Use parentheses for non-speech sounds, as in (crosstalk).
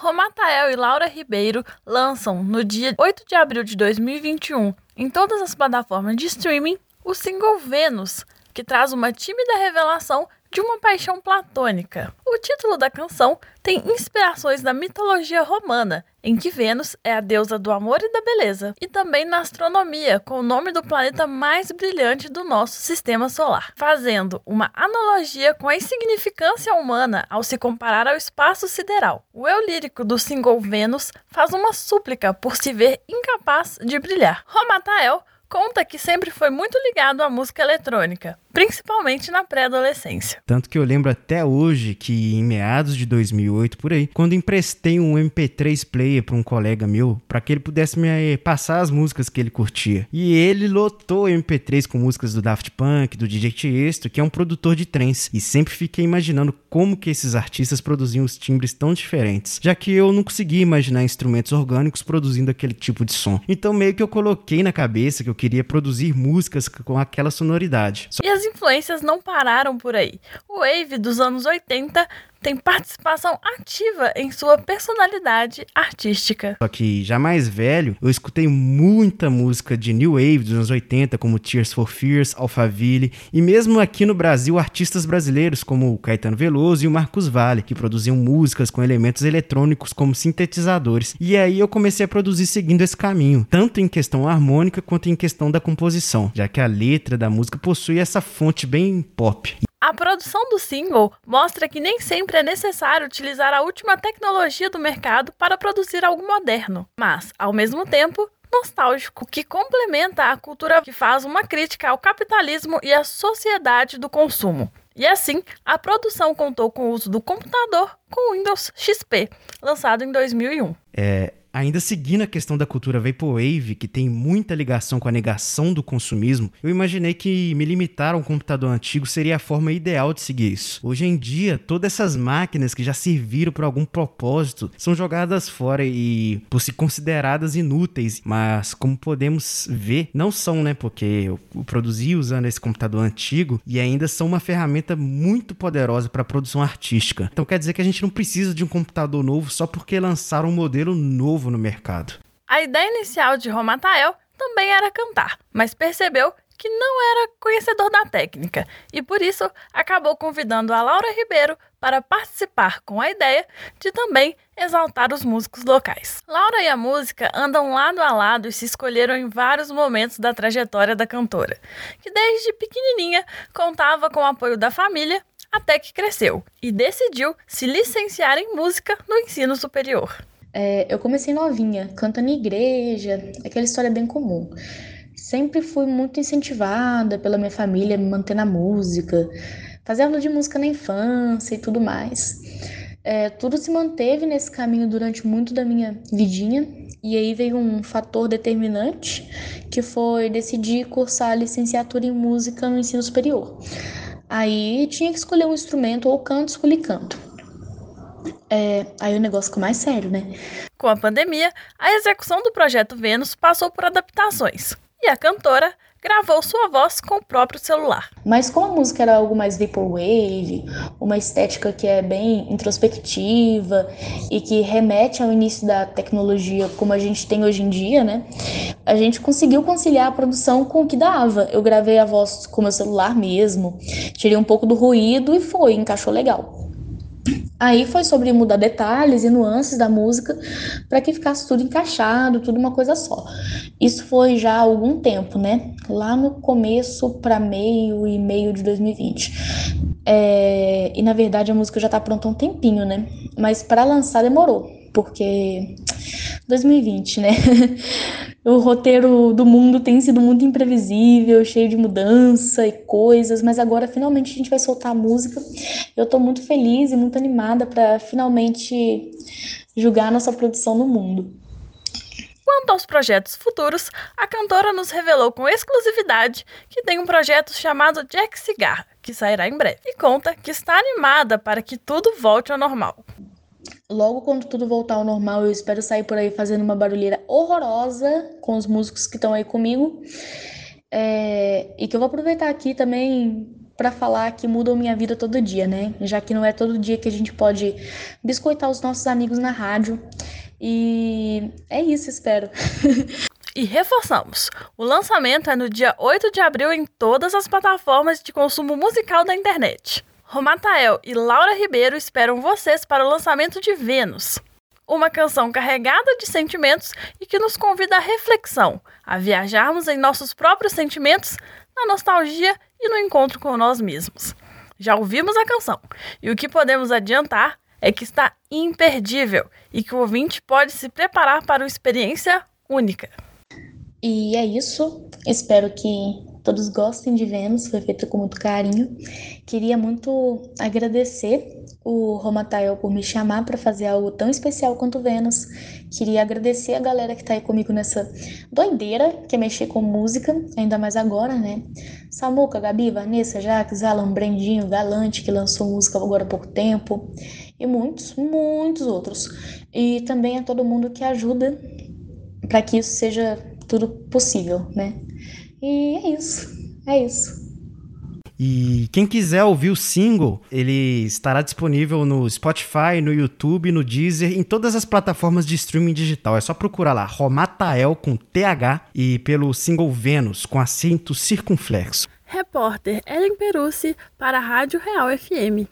Romatael e Laura Ribeiro lançam no dia 8 de abril de 2021 em todas as plataformas de streaming o single Vênus, que traz uma tímida revelação de uma paixão platônica. O título da canção tem inspirações da mitologia romana, em que Vênus é a deusa do amor e da beleza, e também na astronomia, com o nome do planeta mais brilhante do nosso sistema solar, fazendo uma analogia com a insignificância humana ao se comparar ao espaço sideral. O eu lírico do single Vênus faz uma súplica por se ver incapaz de brilhar. Romatael conta que sempre foi muito ligado à música eletrônica, principalmente na pré-adolescência. Tanto que eu lembro até hoje que em meados de 2008 por aí, quando emprestei um MP3 player para um colega meu, para que ele pudesse me eh, passar as músicas que ele curtia. E ele lotou o MP3 com músicas do Daft Punk, do DJ Tiesto, que é um produtor de trance, e sempre fiquei imaginando como que esses artistas produziam os timbres tão diferentes, já que eu não conseguia imaginar instrumentos orgânicos produzindo aquele tipo de som. Então meio que eu coloquei na cabeça que eu queria produzir músicas com aquela sonoridade. E as influências não pararam por aí. O Wave dos anos 80 tem participação ativa em sua personalidade artística. Só que já mais velho, eu escutei muita música de New Wave dos anos 80, como Tears for Fears, Alphaville, e mesmo aqui no Brasil, artistas brasileiros como Caetano Veloso e o Marcos Valle, que produziam músicas com elementos eletrônicos como sintetizadores. E aí eu comecei a produzir seguindo esse caminho, tanto em questão harmônica quanto em questão da composição, já que a letra da música possui essa fonte bem pop. A produção do single mostra que nem sempre é necessário utilizar a última tecnologia do mercado para produzir algo moderno, mas, ao mesmo tempo, nostálgico, que complementa a cultura que faz uma crítica ao capitalismo e à sociedade do consumo. E assim, a produção contou com o uso do computador com Windows XP, lançado em 2001. É, Ainda seguindo a questão da cultura Vaporwave, que tem muita ligação com a negação do consumismo, eu imaginei que me limitar a um computador antigo seria a forma ideal de seguir isso. Hoje em dia, todas essas máquinas que já serviram por algum propósito são jogadas fora e por se consideradas inúteis, mas como podemos ver, não são, né? Porque eu produzi usando esse computador antigo e ainda são uma ferramenta muito poderosa para produção artística. Então quer dizer que a gente não precisa de um computador novo só porque lançaram um modelo novo novo no mercado. A ideia inicial de Romatael também era cantar, mas percebeu que não era conhecedor da técnica e por isso acabou convidando a Laura Ribeiro para participar com a ideia de também exaltar os músicos locais. Laura e a música andam lado a lado e se escolheram em vários momentos da trajetória da cantora, que desde pequenininha contava com o apoio da família até que cresceu e decidiu se licenciar em música no ensino superior. É, eu comecei novinha, cantando em igreja, aquela história bem comum. Sempre fui muito incentivada pela minha família a me manter na música, fazer aula de música na infância e tudo mais. É, tudo se manteve nesse caminho durante muito da minha vidinha, e aí veio um fator determinante que foi decidir cursar a licenciatura em música no ensino superior. Aí tinha que escolher um instrumento, ou canto, escolhi canto. É, aí o negócio ficou mais sério, né? Com a pandemia, a execução do projeto Vênus passou por adaptações. E a cantora gravou sua voz com o próprio celular. Mas como a música era algo mais vaporwave, uma estética que é bem introspectiva e que remete ao início da tecnologia como a gente tem hoje em dia, né? A gente conseguiu conciliar a produção com o que dava. Eu gravei a voz com meu celular mesmo, tirei um pouco do ruído e foi, encaixou legal. Aí foi sobre mudar detalhes e nuances da música para que ficasse tudo encaixado, tudo uma coisa só. Isso foi já há algum tempo, né? Lá no começo para meio e meio de 2020. É... E na verdade a música já tá pronta há um tempinho, né? Mas para lançar demorou, porque 2020, né? (laughs) o roteiro do mundo tem sido muito imprevisível, cheio de mudança e coisas, mas agora finalmente a gente vai soltar a música. Eu tô muito feliz e muito animada para finalmente julgar nossa produção no mundo. Quanto aos projetos futuros, a cantora nos revelou com exclusividade que tem um projeto chamado Jack Cigar, que sairá em breve, e conta que está animada para que tudo volte ao normal logo quando tudo voltar ao normal, eu espero sair por aí fazendo uma barulheira horrorosa com os músicos que estão aí comigo. É, e que eu vou aproveitar aqui também para falar que mudam minha vida todo dia, né? Já que não é todo dia que a gente pode biscoitar os nossos amigos na rádio. E é isso, espero. E reforçamos: o lançamento é no dia 8 de abril em todas as plataformas de consumo musical da internet. Romatael e Laura Ribeiro esperam vocês para o lançamento de Vênus, uma canção carregada de sentimentos e que nos convida à reflexão, a viajarmos em nossos próprios sentimentos, na nostalgia e no encontro com nós mesmos. Já ouvimos a canção e o que podemos adiantar é que está imperdível e que o ouvinte pode se preparar para uma experiência única. E é isso. Espero que todos gostem de Vênus, foi feita com muito carinho. Queria muito agradecer o Romatael por me chamar para fazer algo tão especial quanto Vênus. Queria agradecer a galera que está aí comigo nessa doideira, que é mexer com música, ainda mais agora, né? Samuca, Gabi, Vanessa, Jaques, Alan, Brendinho, Galante, que lançou música agora há pouco tempo, e muitos, muitos outros. E também a todo mundo que ajuda para que isso seja tudo possível, né? E é isso, é isso. E quem quiser ouvir o single, ele estará disponível no Spotify, no YouTube, no Deezer, em todas as plataformas de streaming digital. É só procurar lá, Romatael com TH e pelo single Vênus com acento circunflexo. Repórter Ellen Perucci para a Rádio Real FM.